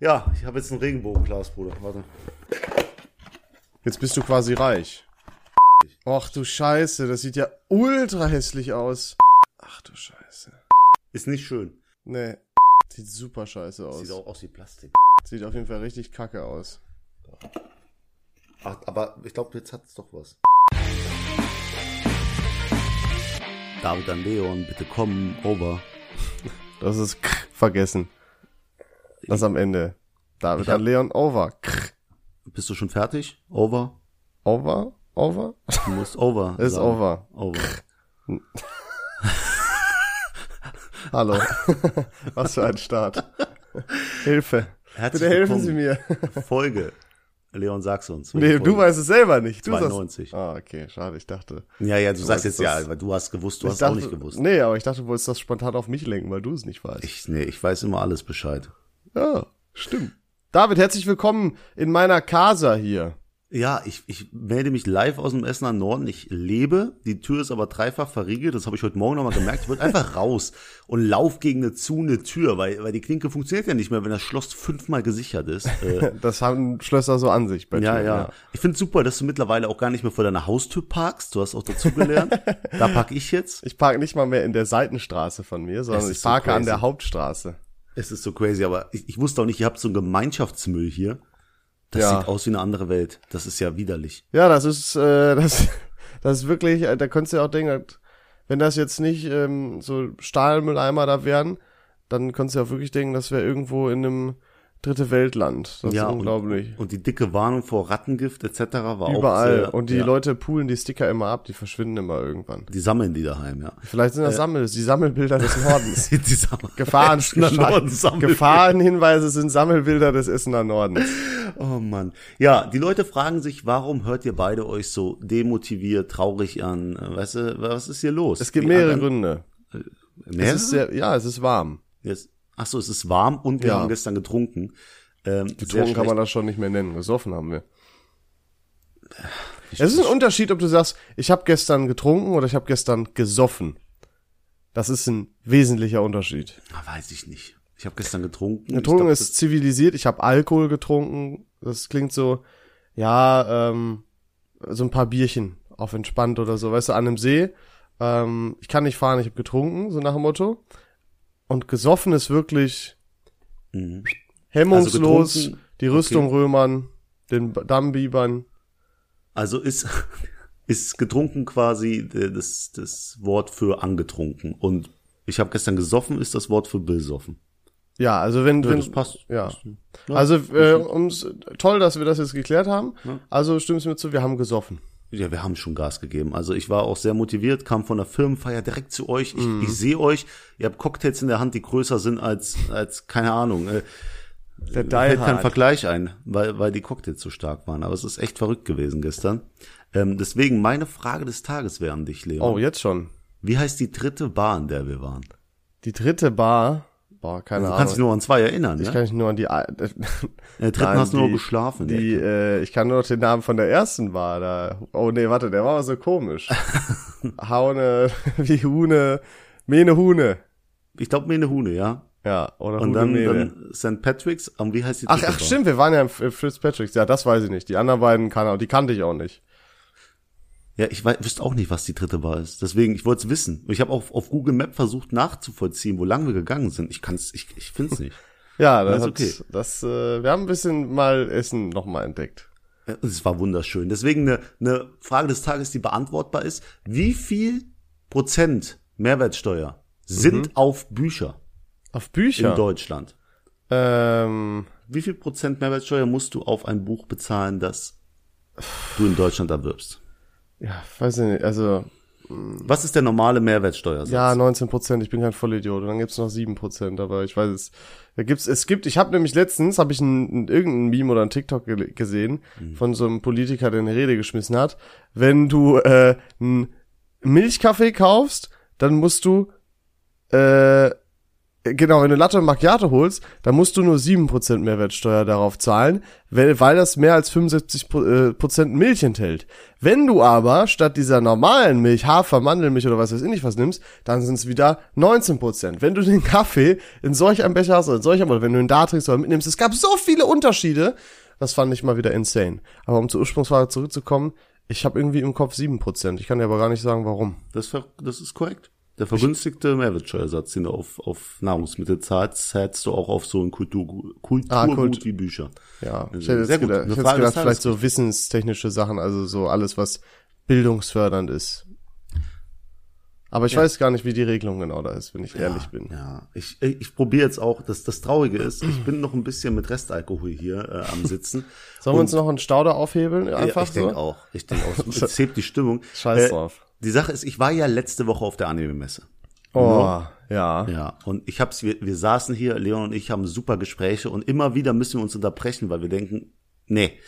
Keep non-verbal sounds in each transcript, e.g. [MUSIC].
Ja, ich habe jetzt ein Regenbogenglas, Bruder. Warte. Jetzt bist du quasi reich. Ach du Scheiße, das sieht ja ultra hässlich aus. Ach du Scheiße. Ist nicht schön. Nee, sieht super scheiße aus. Sieht auch aus wie Plastik. Sieht auf jeden Fall richtig kacke aus. Ach, aber ich glaube, jetzt hat es doch was. David an Leon, bitte kommen, over. Das ist k vergessen. Das am Ende. David hab- an Leon over. K Bist du schon fertig? Over? over? Over? Du musst over. [LAUGHS] Ist sagen. over. Over. [LAUGHS] Hallo. [LAUGHS] Was für ein Start. Hilfe. Herzlich Bitte helfen. Sie mir. Folge. Leon, sag's uns. Nee, du weißt es selber nicht. Du 92. Sagst, ah, okay, schade, ich dachte. Ja, ja, du sagst wolltest jetzt ja, das- weil du hast gewusst, du hast dachte, auch nicht gewusst. Nee, aber ich dachte, du wolltest das spontan auf mich lenken, weil du es nicht weißt. Ich, nee, ich weiß immer alles Bescheid. Ja, stimmt. David, herzlich willkommen in meiner Casa hier. Ja, ich, ich melde mich live aus dem Essener Norden. Ich lebe. Die Tür ist aber dreifach verriegelt. Das habe ich heute Morgen nochmal gemerkt. Ich wollte einfach [LAUGHS] raus und lauf gegen eine zu eine Tür, weil, weil die Klinke funktioniert ja nicht mehr, wenn das Schloss fünfmal gesichert ist. [LAUGHS] Äh, Das haben Schlösser so an sich bei ja, Türen, ja. Ich finde super, dass du mittlerweile auch gar nicht mehr vor deiner Haustür parkst. Du hast auch dazugelernt. [LAUGHS] da park ich jetzt. Ich parke nicht mal mehr in der Seitenstraße von mir, sondern ich ist so parke an der Hauptstraße. Es ist so crazy, aber ich, ich wusste auch nicht, ihr habt so einen Gemeinschaftsmüll hier. Das Ja. sieht aus wie eine andere Welt. Das ist ja widerlich. Ja, das ist, äh, [LAUGHS] das, das ist wirklich, äh, da könntest du ja auch denken, wenn das jetzt nicht ähm, so Stahlmülleimer da wären, dann könntest du ja auch wirklich denken, das wäre irgendwo in einem dritte Weltland. Das ja, ist unglaublich. Und, und die dicke Warnung vor Rattengift etc. war auch Überall. und die ja, Leute poolen die Sticker immer ab, die verschwinden immer irgendwann. Die sammeln die daheim, ja. Vielleicht sind das Sammel, die Sammelbilder des [LAUGHS] Nordens. die sammeln. Gefahren, [LAUGHS] Norden sammeln. Gefahrenhinweise sind Sammelbilder des Essener Nordens. Oh Mann. Ja, die Leute fragen sich, warum hört ihr beide euch so demotiviert, traurig an? Äh, Weißt du, was ist hier los? Es gibt mehrere Gründe. Mehrere? Es ist sehr, ja, es ist warm. Jetzt, ach so, es ist warm und wir Ja. haben gestern getrunken. Ähm, Getrunken kann man das schon nicht mehr nennen. Gesoffen haben wir. Es ist ein Unterschied, ob du sagst, ich habe gestern getrunken oder ich habe gestern gesoffen. Das ist ein wesentlicher Unterschied. Ah, weiß ich nicht. Ich habe gestern getrunken. Getrunken ich glaub, ist zivilisiert. Ich habe Alkohol getrunken. Das klingt so, ja, ähm, so ein paar Bierchen auf entspannt oder so, weißt du, an einem See. Ähm, ich kann nicht fahren, ich habe getrunken, so nach dem Motto. Und gesoffen ist wirklich Mhm. hemmungslos, Also die Rüstung römern, den B- Damm biebern. Also ist, [LAUGHS] ist getrunken quasi das, das Wort für angetrunken. Und ich habe gestern gesoffen, ist das Wort für besoffen. Ja, also wenn, Ja, wenn das passt. Ja. Ja, Also äh, ums, toll, dass wir das jetzt geklärt haben. Ja. Also stimmst mir zu, wir haben gesoffen. Ja, wir haben schon Gas gegeben. Also ich war auch sehr motiviert, kam von der Firmenfeier direkt zu euch. Ich, Mhm. ich sehe euch. Ihr habt Cocktails in der Hand, die größer sind als, als keine Ahnung. Äh, Der Mir fällt kein Vergleich ein, weil, weil die Cocktails so stark waren. Aber es ist echt verrückt gewesen gestern. Ähm, deswegen meine Frage des Tages wäre an dich, Leon. Oh, jetzt schon. Wie heißt die dritte Bar, in der wir waren? Die dritte Bar. Boah, keine Du Ahnung. kannst dich nur an zwei erinnern, ich ja? kann mich nur an die. äh, [LAUGHS] der dritten Nein, hast du nur geschlafen. Die, äh, ich kann nur noch den Namen von der ersten Bar da. Oh nee, warte, der war aber so komisch. [LAUGHS] Haune, [LAUGHS] wie Hune, Mene Hune. ich glaube Mene Hune, ja. Ja, oder Und Hune dann, Mene. dann St. Patrick's. Und wie heißt die ach, ach, stimmt, wir waren ja im Fitzpatrick's. Ja, das weiß ich nicht. Die anderen beiden kann, die kannte ich auch nicht. Ja, ich weiß, wüsste auch nicht, was die dritte Bar ist. Deswegen, ich wollte es wissen. Ich habe auf, auf Google Map versucht nachzuvollziehen, wo lang wir gegangen sind. Ich kann's, ich, ich finde es nicht. [LAUGHS] Ja, Das das, ist okay. das äh, wir haben ein bisschen mal Essen nochmal entdeckt. Es war wunderschön. Deswegen eine, eine Frage des Tages, die beantwortbar ist. Wie viel Prozent Mehrwertsteuer sind auf Bücher Auf in Bücher. Deutschland? Ähm, Wie viel Prozent Mehrwertsteuer musst du auf ein Buch bezahlen, das du in Deutschland erwirbst? Ja, weiß ich nicht. Also, Was ist der normale Mehrwertsteuersatz? ja, 19 Prozent. Ich bin kein Vollidiot. Und dann gibt's noch 7 Prozent. Aber ich weiß es. Da gibt's, es gibt, ich habe nämlich letztens, habe ich ein, ein, irgendein Meme oder ein TikTok ge gesehen von so einem Politiker, der eine Rede geschmissen hat. Wenn du äh, einen Milchkaffee kaufst, dann musst du äh, Genau, wenn du Latte Macchiato holst, dann musst du nur 7% Mehrwertsteuer darauf zahlen, weil, weil das mehr als 75% äh, Milch enthält. Wenn du aber statt dieser normalen Milch, Hafer, Mandelmilch oder was weiß ich nicht was nimmst, dann sind es wieder 19%. Wenn du den Kaffee in solch einem Becher hast oder in solch einem, oder wenn du ihn da trinkst oder mitnimmst, es gab so viele Unterschiede, das fand ich mal wieder insane. Aber um zur Ursprungsfrage zurückzukommen, ich habe irgendwie im Kopf 7%. Ich kann dir aber gar nicht sagen, warum. Das, das ist korrekt. Der vergünstigte Mehrwertsteuersatz, den du auf, auf Nahrungsmittel zahlst, zahlst du auch auf so ein Kultur, Kulturgut Ah, Kult. wie Bücher. Ja, ich Also, hätte sehr gut. gedacht, Eine ich hätte gedacht vielleicht Tages. so wissenstechnische Sachen, also so alles, was bildungsfördernd ist. Aber ich weiß gar nicht, wie die Regelung genau da ist, wenn ich ehrlich bin. Ja, ich, ich probiere jetzt auch, dass das Traurige ist, ich bin noch ein bisschen mit Restalkohol hier äh, am Sitzen. Sollen wir uns noch einen Stauder aufhebeln? Einfach ja, ich denke so? auch. Ich denke auch. Es [LAUGHS] hebt die Stimmung. Scheiß Äh, drauf. Die Sache ist, ich war ja letzte Woche auf der Anime-Messe. Oh, ja. Ja, und ich hab's, wir, wir saßen hier, Leon und ich haben super Gespräche und immer wieder müssen wir uns unterbrechen, weil wir denken, nee,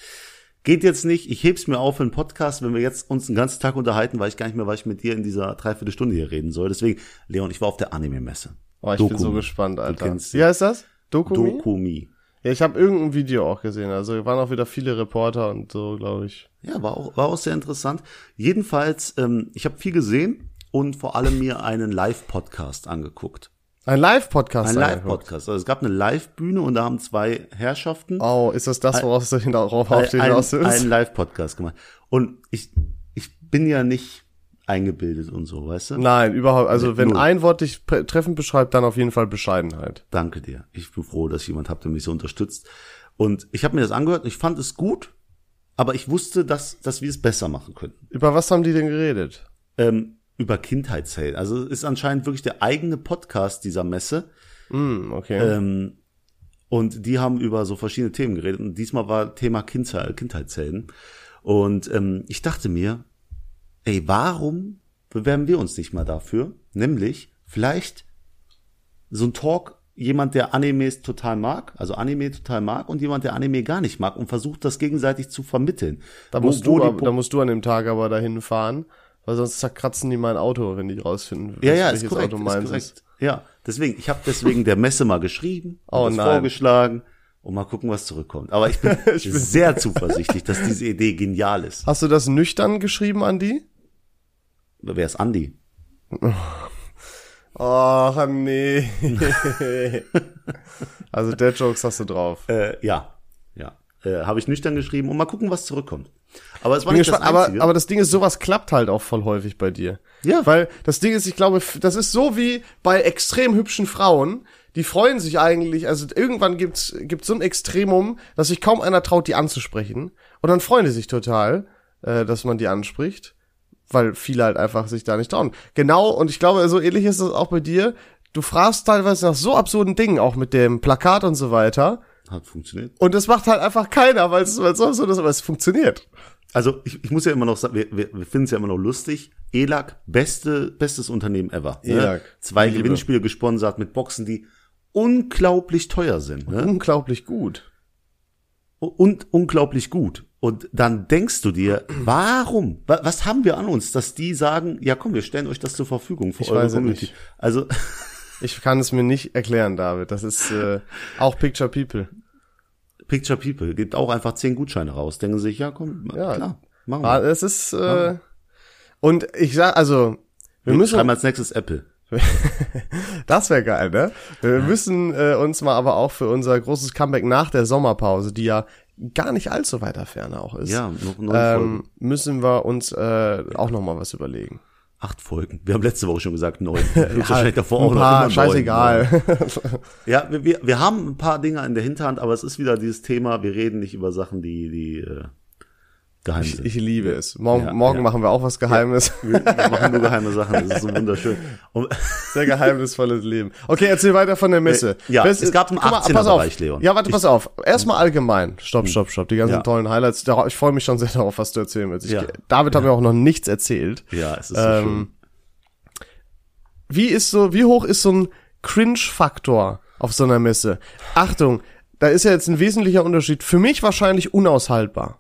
geht jetzt nicht, ich heb's mir auf für einen Podcast, wenn wir jetzt uns den ganzen Tag unterhalten, weil ich gar nicht mehr, was ich mit dir in dieser Dreiviertelstunde hier reden soll. Deswegen, Leon, ich war auf der Anime-Messe. Oh, ich bin so Dokumi. gespannt, Alter. kennst Wie heißt das? Dokumi? Dokumi. Ja, ich habe irgendein Video auch gesehen. Also waren auch wieder viele Reporter und so, glaube ich. Ja, war auch, war auch sehr interessant. Jedenfalls, ähm, ich habe viel gesehen und vor allem mir einen Live-Podcast angeguckt. Ein Live-Podcast. Ein. Live-Podcast. Also es gab eine Live-Bühne und da haben zwei Herrschaften Oh, ist das das, woraus du darauf auf den ein, hinaus ein, willst? einen Live-Podcast gemacht. Und ich, ich bin ja nicht eingebildet und so, weißt du? Nein, überhaupt. Also Nee, wenn null. ein Wort dich treffend beschreibt, dann auf jeden Fall Bescheidenheit. Danke dir. Ich bin froh, dass jemand habt, der mich so unterstützt. Und ich habe mir das angehört und ich fand es gut, aber ich wusste, dass, dass wir es besser machen könnten. Über was haben die denn geredet? Ähm, über Kindheitshelden. Also es ist anscheinend wirklich der eigene Podcast dieser Messe. Hm, okay. Ähm, und die haben über so verschiedene Themen geredet. Und diesmal war Thema Kindheit, Kindheitshelden. Und ähm, ich dachte mir, ey, warum bewerben wir uns nicht mal dafür? Nämlich, vielleicht so ein Talk, jemand, der Animes total mag, also Anime total mag, und jemand, der Anime gar nicht mag und versucht, das gegenseitig zu vermitteln. da, Wo- musst wo du, die ab- da musst du an dem Tag aber dahin fahren, weil sonst zerkratzen die mein Auto, wenn die rausfinden, Ja, ja, welches ist korrekt, Auto meins ist. Ja, deswegen, ich habe deswegen der Messe mal geschrieben, Oh und das nein. vorgeschlagen und mal gucken, was zurückkommt. Aber ich bin, [LAUGHS] sehr zuversichtlich, dass diese Idee genial ist. Hast du das nüchtern geschrieben an die? Wer ist Andi? [LAUGHS] Ach, nee. [LAUGHS] also der Jokes hast du drauf. Äh, ja, ja. Äh, habe ich nüchtern geschrieben und mal gucken, was zurückkommt. Aber es war nicht das gespannt, aber, Einzige. aber das Ding ist, sowas klappt halt auch voll häufig bei dir. Ja. Weil das Ding ist, ich glaube, das ist so wie bei extrem hübschen Frauen, die freuen sich eigentlich, also irgendwann gibt's, gibt's so ein Extremum, dass sich kaum einer traut, die anzusprechen. Und dann freuen die sich total, äh, dass man die anspricht, weil viele halt einfach sich da nicht trauen. Genau, und ich glaube, so ähnlich ist es auch bei dir. Du fragst teilweise nach so absurden Dingen, auch mit dem Plakat und so weiter. Hat funktioniert. Und das macht halt einfach keiner, weil es, so absurd ist, aber es funktioniert. Also ich, ich muss ja immer noch sagen, wir, wir, wir finden es ja immer noch lustig. ELAC, beste, bestes Unternehmen ever. ELAC. Ne? Zwei Liebe. Gewinnspiele gesponsert mit Boxen, die unglaublich teuer sind. Ne? Unglaublich gut. und unglaublich gut. Und dann denkst du dir, warum? Wa- Was haben wir an uns, dass die sagen, ja komm, wir stellen euch das zur Verfügung für Ich eure Community. nicht. Also [LAUGHS] Ich kann es mir nicht erklären, David. Das ist äh, auch Picture People. Picture People gibt auch einfach zehn Gutscheine raus. Denken sich, ja komm, Ja. klar, machen Ah, wir. Es ist äh, und ich sag also wir Wir müssen schreiben als nächstes Apple. [LAUGHS] das wäre geil, ne? Wir müssen äh, uns mal aber auch für unser großes Comeback nach der Sommerpause, die ja gar nicht allzu weiter Ferne auch ist. Ja, noch neun Folgen. ähm, müssen wir uns äh, auch noch mal was überlegen. Acht Folgen. Wir haben letzte Woche schon gesagt neun. [LAUGHS] Wahrscheinlich davor auch noch paar, immer neun. scheißegal. [LAUGHS] Ja, wir, wir, wir haben ein paar Dinge in der Hinterhand, aber es ist wieder dieses Thema, wir reden nicht über Sachen, die, die äh, geheim Ich, sind. ich liebe es. Morgen, Ja, morgen ja. machen wir auch was Geheimes. wir, wir machen nur geheime Sachen, das ist so wunderschön. Und, [LAUGHS] Sehr geheimnisvolles Leben. Okay, erzähl weiter von der Messe. Äh, ja, Best- es gab einen guck mal, 18er pass auf. Bereich, Leon. Ja, warte, pass auf. Erstmal allgemein. Stopp, stopp, stopp. Die ganzen Ja. tollen Highlights. Ich freue mich schon sehr [LAUGHS] darauf, was du erzählen willst. Ich, Ja. David hat mir auch noch nichts erzählt. ja, es ist so Ähm, schön. Wie ist so, wie hoch ist so ein Cringe-Faktor auf so einer Messe? Achtung, da ist ja jetzt ein wesentlicher Unterschied. Für mich wahrscheinlich unaushaltbar.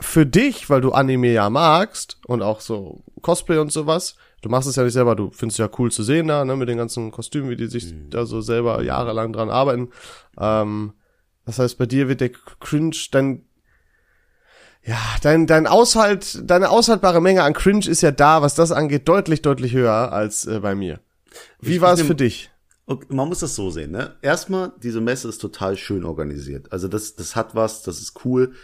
Für dich, weil du Anime ja magst und auch so Cosplay und sowas, du machst es ja nicht selber, du findest es ja cool zu sehen da, ne, mit den ganzen Kostümen, wie die sich Mhm. da so selber jahrelang dran arbeiten. Ähm, das heißt, bei dir wird der Cringe dann ja, dein, dein Aushalt, deine aushaltbare Menge an Cringe ist ja da, was das angeht, deutlich, deutlich höher als äh, bei mir. Wie war es für dich? Okay, man muss das so sehen, ne? Erstmal, diese Messe ist total schön organisiert. Also das, das hat was, das ist cool.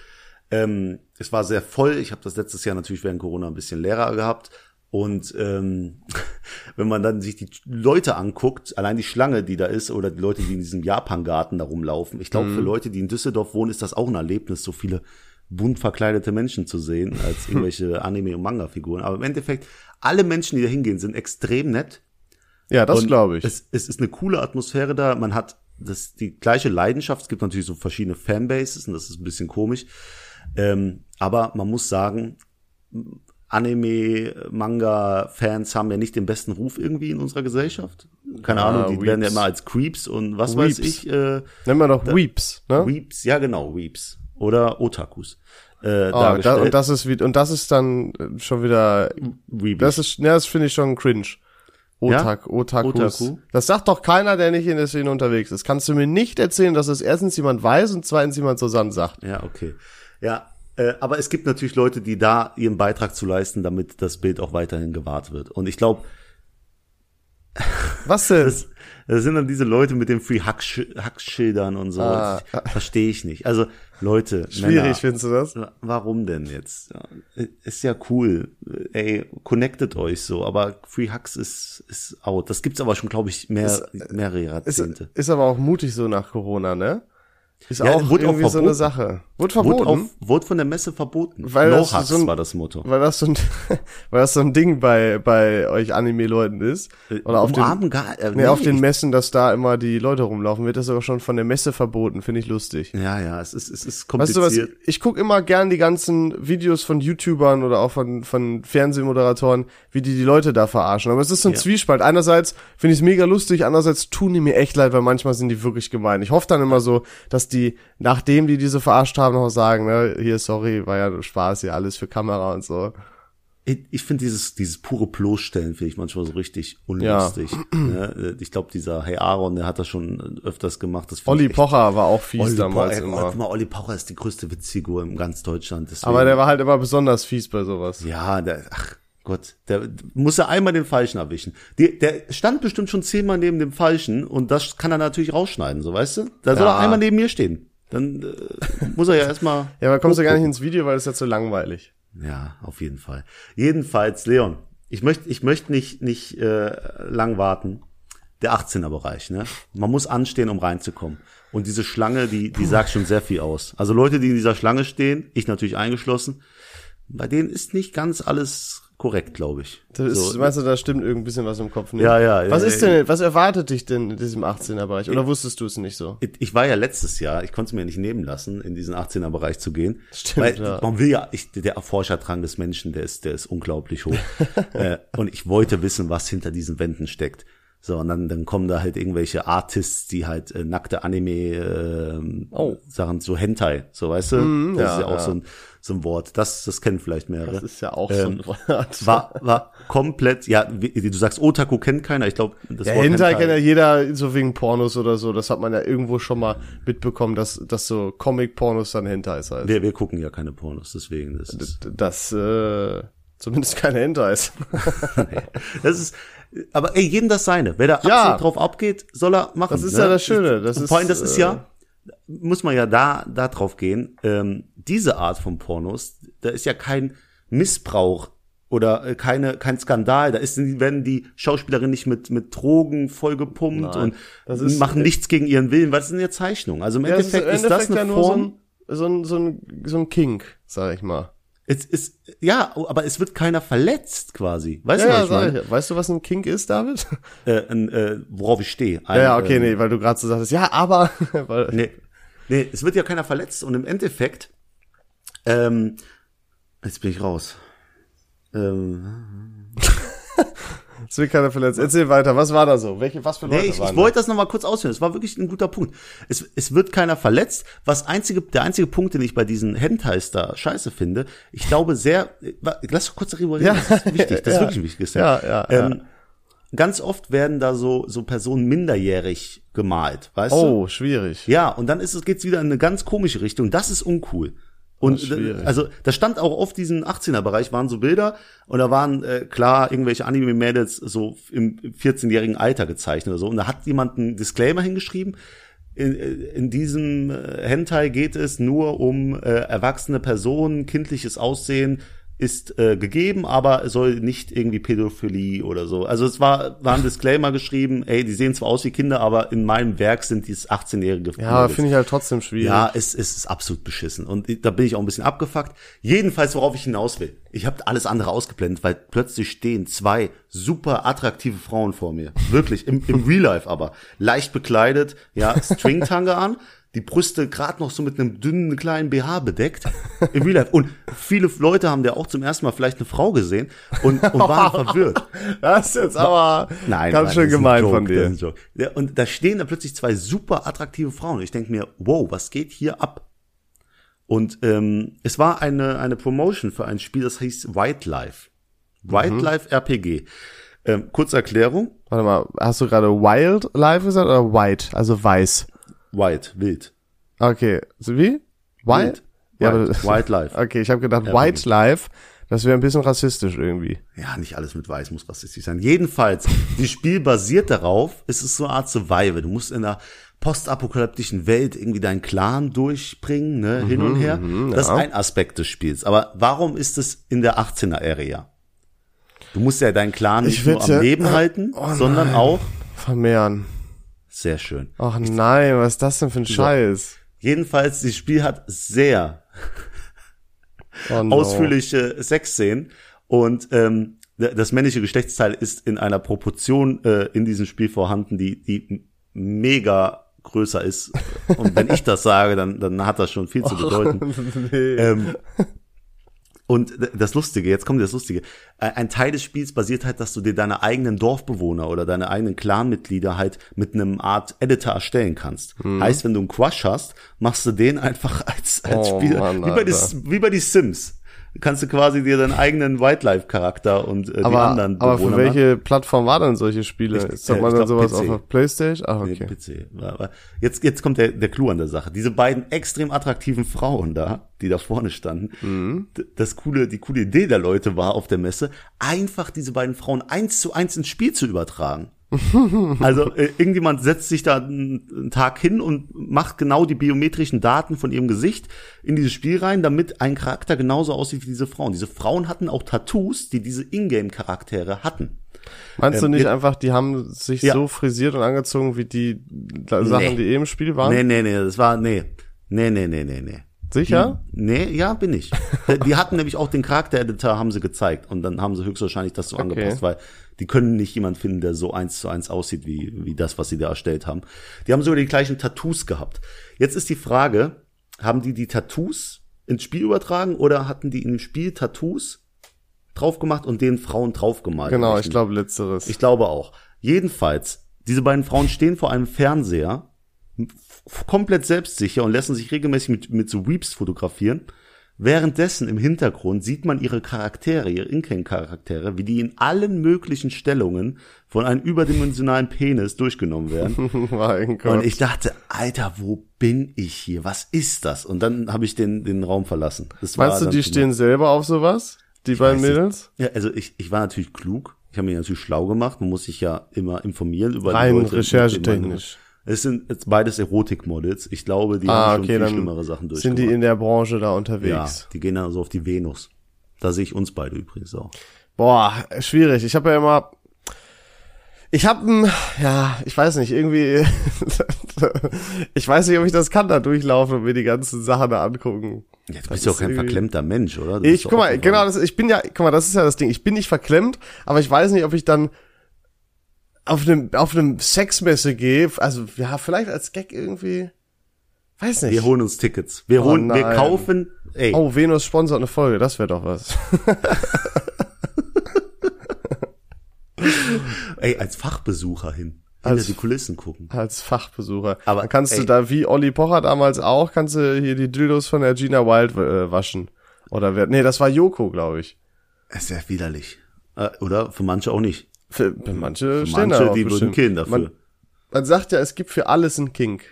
Ähm, es war sehr voll. Ich habe das letztes Jahr natürlich während Corona ein bisschen leerer gehabt. Und ähm, [LAUGHS] wenn man dann sich die Leute anguckt, allein die Schlange, die da ist, oder die Leute, die in diesem Japan-Garten da rumlaufen, ich glaube, für Leute, die in Düsseldorf wohnen, ist das auch ein Erlebnis, so viele bunt verkleidete Menschen zu sehen, als [LAUGHS] irgendwelche Anime- und Manga-Figuren. Aber im Endeffekt, alle Menschen, die da hingehen, sind extrem nett. Ja, das glaube ich. Es, es ist eine coole Atmosphäre da. Man hat das, die gleiche Leidenschaft. Es gibt natürlich so verschiedene Fanbases und das ist ein bisschen komisch. Ähm, aber man muss sagen, Anime, Manga, Fans haben ja nicht den besten Ruf irgendwie in unserer Gesellschaft. Keine Ja, Ahnung, die werden ja Weeps. immer als Creeps und was weiß Weeps. ich, äh, Nennen wir doch Weeps, ne? Weeps, ja genau, Weeps. Oder Otakus. Äh, Oh, da, und das ist wie, und das ist dann äh, schon wieder, Weebies. das ist, ja, das finde ich schon cringe. Otak, Otakus. Otaku? Das sagt doch keiner, der nicht in der Szene unterwegs ist. Kannst du mir nicht erzählen, dass es erstens jemand weiß und zweitens jemand zusammen sagt. Ja, okay. Ja, äh, aber es gibt natürlich Leute, die da ihren Beitrag zu leisten, damit das Bild auch weiterhin gewahrt wird. Und ich glaube, Was denn? das, das sind dann diese Leute mit den Free Hack-Schildern und so. Ah. Verstehe ich nicht. Also Leute, Schwierig, Männer, findest du das? warum denn jetzt? Ist ja cool. Ey, connectet euch so. Aber Free Hacks ist, ist out. Das gibt's aber schon, glaube ich, mehr, mehrere Ist, Jahrzehnte. ist aber auch mutig so nach Corona, ne? Ist Ja, auch wurde auch irgendwie so eine. Sache. Wurde Wurde, verboten? auf, wurde von der Messe verboten. Weil no das so ein- war das Motto. weil das so ein, [LAUGHS] weil das so ein Ding bei, bei euch Anime-Leuten ist. Oder auf den, Umarmen gar, äh, nee, auf den Messen, dass da immer die Leute rumlaufen, wird das sogar schon von der Messe verboten. Finde ich lustig. Ja, ja, es ist, es ist Weißt du kompliziert. was, ich gucke immer gern die ganzen Videos von YouTubern oder auch von, von Fernsehmoderatoren, wie die die Leute da verarschen. Aber es ist so ein Ja. Zwiespalt. Einerseits finde ich es mega lustig, andererseits tun die mir echt leid, weil manchmal sind die wirklich gemein. Ich hoffe dann immer so, dass die, nachdem die diese verarscht haben, noch sagen, ne, hier, sorry, war ja Spaß, hier alles für Kamera und so. Ich, ich finde dieses, dieses pure bloßstellen finde ich manchmal so richtig unlustig. ne? Ich glaube, dieser Hey Aaron, der hat das schon öfters gemacht. Das Olli Pocher war auch fies Olli damals ey, immer. mal, Olli Pocher ist die größte Witzfigur in ganz Deutschland. Deswegen, Aber der war halt immer besonders fies bei sowas. ja, der, ach Gott, der muss ja einmal den Falschen erwischen. Die, der stand bestimmt schon zehnmal neben dem Falschen und das kann er natürlich rausschneiden, so weißt du? Da soll Ja. er einmal neben mir stehen. Dann äh, muss er ja erstmal. [LAUGHS] Ja, aber kommst du gar nicht ins Video, weil es ist ja zu langweilig. Ja, auf jeden Fall. Jedenfalls, Leon, ich möchte ich möchte nicht nicht äh, lang warten. Der 18er Bereich, ne? Man muss anstehen, um reinzukommen. Und diese Schlange, die die sagt schon sehr viel aus. Also Leute, die in dieser Schlange stehen, ich natürlich eingeschlossen, bei denen ist nicht ganz alles korrekt, glaube ich. Das ist, So, meinst du, da stimmt irgend bisschen was im Kopf nicht? Ja, ja, ja, Was ist denn, was erwartet dich denn in diesem 18er Bereich? Oder wusstest du es nicht so? ich war ja letztes Jahr, ich konnte es mir nicht nehmen lassen, in diesen 18er Bereich zu gehen. Stimmt, weil ja. man will ja, ich, der Erforscherdrang des Menschen, der ist, der ist unglaublich hoch. [LAUGHS] äh, und ich wollte wissen, was hinter diesen Wänden steckt. So, und dann, dann kommen da halt irgendwelche Artists, die halt äh, nackte Anime ähm, Oh. Sachen, so Hentai, so weißt du? das ja, ist ja auch ja. so ein, so ein Wort. Das, das kennen vielleicht mehrere. Das ist ja auch Ähm, so ein [LAUGHS] Wort. war, war komplett, ja, wie, du sagst, Otaku kennt keiner, ich glaube, das Der Wort Hentai kennt ja jeder so wegen Pornos oder so. Das hat man ja irgendwo schon mal mitbekommen, dass, dass so Comic-Pornos dann Hentais heißt. wir, wir gucken ja keine Pornos, deswegen, das ist, Das, äh, zumindest keine Hentais. [LAUGHS] [LAUGHS] Das ist, aber ey, jedem das seine. Wer da Ja. absolut drauf abgeht, soll er machen. Das ist ja das Schöne. Das ist, vor allem, das ist äh, ja, muss man ja da, da drauf gehen. Ähm, diese Art von Pornos, da ist ja kein Missbrauch oder äh, keine, kein Skandal. Da ist, werden die Schauspielerinnen nicht mit, mit Drogen vollgepumpt Nein. und ist- machen nichts gegen ihren Willen, weil das sind ja Zeichnungen. Also im Ja, Endeffekt im ist, das Endeffekt eine ja Form. ein, so ein, so ein, so ein Kink, sag ich mal. es ist, ja, aber es wird keiner verletzt quasi. Weißt Ja, du, was ja, ich meine? Weißt du, was ein Kink ist, David? Äh, ein, äh, worauf ich stehe. Ein, Ja, okay, ähm, nee, weil du gerade so sagtest, ja, aber, [LAUGHS] weil, Nee, nee, es wird ja keiner verletzt und im Endeffekt, ähm, jetzt bin ich raus. Ähm, [LAUGHS] Es wird keiner verletzt. Erzähl weiter. Was war da so? Welche, was für Leute Nee, ich, waren ich wollte das nochmal kurz ausführen. Es war wirklich ein guter Punkt. Es, es wird keiner verletzt. Was einzige, der einzige Punkt, den ich bei diesen Hentais da scheiße finde, ich glaube sehr, lass doch kurz darüber reden. Ja. Das ist wichtig. Das ist [LAUGHS] Ja. wirklich ein wichtiges Ja, Thema. ja, ähm, Ganz oft werden da so, so Personen minderjährig gemalt, weißt da? du? Oh, schwierig. Ja, und dann ist es, geht's wieder in eine ganz komische Richtung. Das ist uncool. Und Das also da stand auch auf diesem 18er Bereich waren so Bilder. Und da waren äh, klar irgendwelche Anime Mädels so im 14-jährigen Alter gezeichnet oder so. Und da hat jemand einen Disclaimer hingeschrieben. In, in diesem äh, Hentai geht es nur um äh, erwachsene Personen, kindliches Aussehen ist äh, gegeben, aber es soll nicht irgendwie Pädophilie oder so. Also es war, war ein Disclaimer geschrieben, ey, die sehen zwar aus wie Kinder, aber in meinem Werk sind dies 18-jährige Ja, finde ich halt trotzdem schwierig. Ja, es, es ist absolut beschissen. Und da bin ich auch ein bisschen abgefuckt. Jedenfalls, worauf ich hinaus will. Ich habe alles andere ausgeblendet, weil plötzlich stehen zwei super attraktive Frauen vor mir. Wirklich, im, im Real Life aber. Leicht bekleidet, ja, Stringtanga an, die Brüste gerade noch so mit einem dünnen kleinen BH bedeckt. Im Real Life. Und viele Leute haben der auch zum ersten Mal vielleicht eine Frau gesehen und, und waren [LAUGHS] verwirrt. Das ist jetzt aber Nein, ganz Mann, schön gemein Joke, von dir. Ja, und da stehen da plötzlich zwei super attraktive Frauen. Und ich denke mir, wow, was geht hier ab? Und ähm, es war eine, eine Promotion für ein Spiel, das hieß Wildlife. Wildlife RPG. Ähm, kurze Erklärung. Warte mal, hast du gerade Wildlife gesagt oder White, also weiß? Wild, wild. Okay, so wie? Wild? Ja, Wild, Wildlife. [LAUGHS] Okay, ich habe gedacht, RPG. Wildlife, das wäre ein bisschen rassistisch irgendwie. Ja, nicht alles mit Weiß muss rassistisch sein. Jedenfalls, das Spiel basiert darauf, es ist so eine Art Survival. Du musst in einer postapokalyptischen Welt irgendwie deinen Clan durchbringen, ne, hin und her. Das ist ein Aspekt des Spiels. Aber warum ist es in der 18er Area? Du musst ja deinen Clan Ich nicht nur würd am ja- Leben halten, Oh sondern auch, Vermehren. Sehr schön. Ach nein, was ist das denn für ein Scheiß? Jedenfalls, das Spiel hat sehr Oh no. ausführliche Sexszenen und ähm, das männliche Geschlechtsteil ist in einer Proportion äh, in diesem Spiel vorhanden, die, die mega größer ist. Und wenn ich das sage, dann, dann hat das schon viel zu [LAUGHS] bedeuten. nee. Ähm, und das Lustige, jetzt kommt das Lustige. Ein Teil des Spiels basiert halt, dass du dir deine eigenen Dorfbewohner oder deine eigenen Clanmitglieder halt mit einem Art Editor erstellen kannst. Mhm. Heißt, wenn du einen Crush hast, machst du den einfach als, als Oh, Spieler, Mann, wie, bei die, wie bei die Sims. Kannst du quasi dir deinen eigenen Wildlife-Charakter und äh, die aber, anderen aber für Bewohner machen. welche Plattform war denn solche Spiele? Ich- Ist äh, man dann sowas PC. auf der Playstation? Ach, Nee, okay. PC. Aber Jetzt, jetzt kommt der, der Clou an der Sache. Diese beiden extrem attraktiven Frauen da, die da vorne standen, Mhm. das coole, die coole Idee der Leute war auf der Messe, einfach diese beiden Frauen eins zu eins ins Spiel zu übertragen. [LAUGHS] Also äh, irgendjemand setzt sich da einen, Tag hin und macht genau die biometrischen Daten von ihrem Gesicht in dieses Spiel rein, damit ein Charakter genauso aussieht wie diese Frauen. Diese Frauen hatten auch Tattoos, die diese Ingame-Charaktere hatten. Meinst du Ähm, nicht einfach, die haben sich Ja. so frisiert und angezogen wie die Sachen, die eh im Spiel waren? Nee, nee, nee, das war, nee. Nee, nee, nee, nee, nee. Sicher? Nee, ja, bin ich. [LAUGHS] Die hatten nämlich auch den Charakter-Editor, haben sie gezeigt. Und dann haben sie höchstwahrscheinlich das so Okay. angepasst, weil die können nicht jemand finden, der so eins zu eins aussieht, wie, wie das, was sie da erstellt haben. Die haben sogar die gleichen Tattoos gehabt. Jetzt ist die Frage, haben die die Tattoos ins Spiel übertragen oder hatten die in dem Spiel Tattoos drauf gemacht und den Frauen drauf gemalt? Genau, ich glaube letzteres. Ich glaube auch. Jedenfalls, diese beiden Frauen stehen vor einem Fernseher, komplett selbstsicher und lassen sich regelmäßig mit, mit so Weeps fotografieren. Währenddessen im Hintergrund sieht man ihre Charaktere, ihre Inken-Charaktere, wie die in allen möglichen Stellungen von einem überdimensionalen Penis durchgenommen werden. [LAUGHS] mein Gott. Und ich dachte, Alter, wo bin ich hier? Was ist das? Und dann habe ich den, den Raum verlassen. Das Meinst du, die stehen selber auf sowas? Die beiden weiß nicht. Mädels? Ja, also ich, ich war natürlich klug. Ich habe mich natürlich schlau gemacht. Man muss sich ja immer informieren über die Rein Leute. denen man- recherchetechnisch. Es sind jetzt beides Erotikmodels. Ich glaube, die Ah, haben schon okay, viel dann schlimmere Sachen sind die in der Branche da ja, unterwegs. die gehen dann so auf die Venus. Da sehe ich uns beide übrigens auch. Boah, schwierig. Ich habe ja immer ich habe ja, ich weiß nicht, irgendwie [LAUGHS] ich weiß nicht, ob ich das kann da durchlaufen und mir die ganzen Sachen da angucken. Ja, du bist ja auch kein verklemmter Mensch, oder? Du Ich guck mal, genau, das, ich bin ja, guck mal, das ist ja das Ding. Ich bin nicht verklemmt, aber ich weiß nicht, ob ich dann auf einem auf einem Sexmesse gehe, also ja, vielleicht als Gag irgendwie weiß nicht. Wir holen uns Tickets. Wir Oh holen, wir nein. kaufen, ey, Oh, Venus sponsert eine Folge, das wäre doch was. [LAUGHS] Ey, als Fachbesucher hin. Hinter Als- die Kulissen gucken. Als Fachbesucher. Aber, Dann kannst du ey. da, wie Olli Pocher damals auch, kannst du hier die Dildos von der Gina Wild äh, waschen. Oder wer, nee, das war Joko, glaube ich. Es ist ja widerlich. Äh, Oder? Für manche auch nicht. Für, für manche Für stehen manche, da auch die würden killen dafür. Man, man sagt ja, es gibt für alles einen Kink.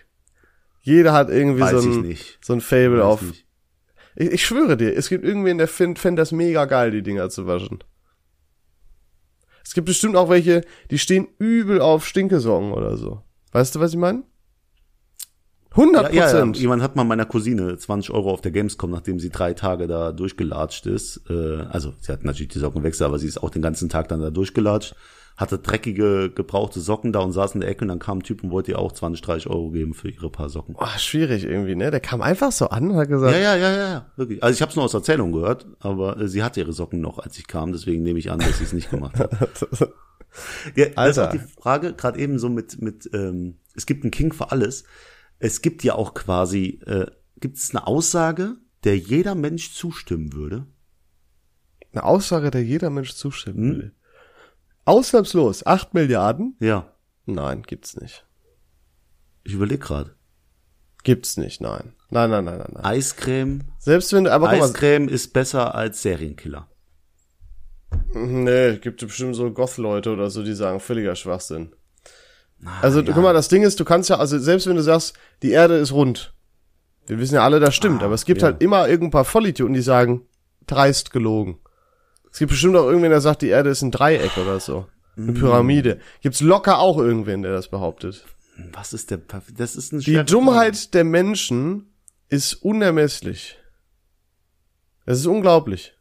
Jeder hat irgendwie Weiß so ein, so ein Fable Weiß auf. nicht. Ich, ich schwöre dir, es gibt irgendwen, der findet find das mega geil, die Dinger zu waschen. Es gibt bestimmt auch welche, die stehen übel auf Stinkesocken oder so. Weißt du, was ich meine? 100 Ja, ja, ja, Prozent. jemand hat mal meiner Cousine 20 Euro auf der Gamescom, nachdem sie drei Tage da durchgelatscht ist. Äh, also sie hat natürlich die Socken gewechselt, aber sie ist auch den ganzen Tag dann da durchgelatscht. Hatte dreckige, gebrauchte Socken da und saß in der Ecke und dann kam ein Typ und wollte ihr auch 20, 30 Euro geben für ihre paar Socken. Oh, schwierig irgendwie, ne? Der kam einfach so an und hat gesagt, Ja, ja, ja, ja, ja, wirklich. Also ich habe es nur aus Erzählung gehört, aber äh, sie hatte ihre Socken noch, als ich kam, deswegen nehme ich an, dass sie es nicht gemacht hat. [LAUGHS] Ja, das ist Alter. auch die Frage, gerade eben so mit, mit ähm, es gibt einen King für alles. Es gibt ja auch quasi, äh, gibt es eine Aussage, der jeder Mensch zustimmen würde? eine Aussage, der jeder Mensch zustimmen Hm? will. Ausnahmslos, 8 Milliarden? Ja, Nein, gibt's nicht. ich überlege gerade. Gibt's nicht, nein. Nein, nein, nein, nein, nein. Eiscreme, Selbst wenn du, aber Eiscreme ist besser als Serienkiller. nee, gibt bestimmt so Goth-Leute oder so, die sagen, völliger Schwachsinn. Also, guck mal, das Ding ist, du kannst ja, also selbst wenn du sagst, die Erde ist rund, wir wissen ja alle, das stimmt, Ah, aber es gibt ja. halt immer irgendein paar Vollidioten, die sagen, dreist gelogen. Es gibt bestimmt auch irgendwen, der sagt, die Erde ist ein Dreieck oder so. Eine Mm. Pyramide. Gibt's locker auch irgendwen, der das behauptet. Was ist der, das ist ein Die Dummheit der Menschen ist unermesslich. Es ist unglaublich.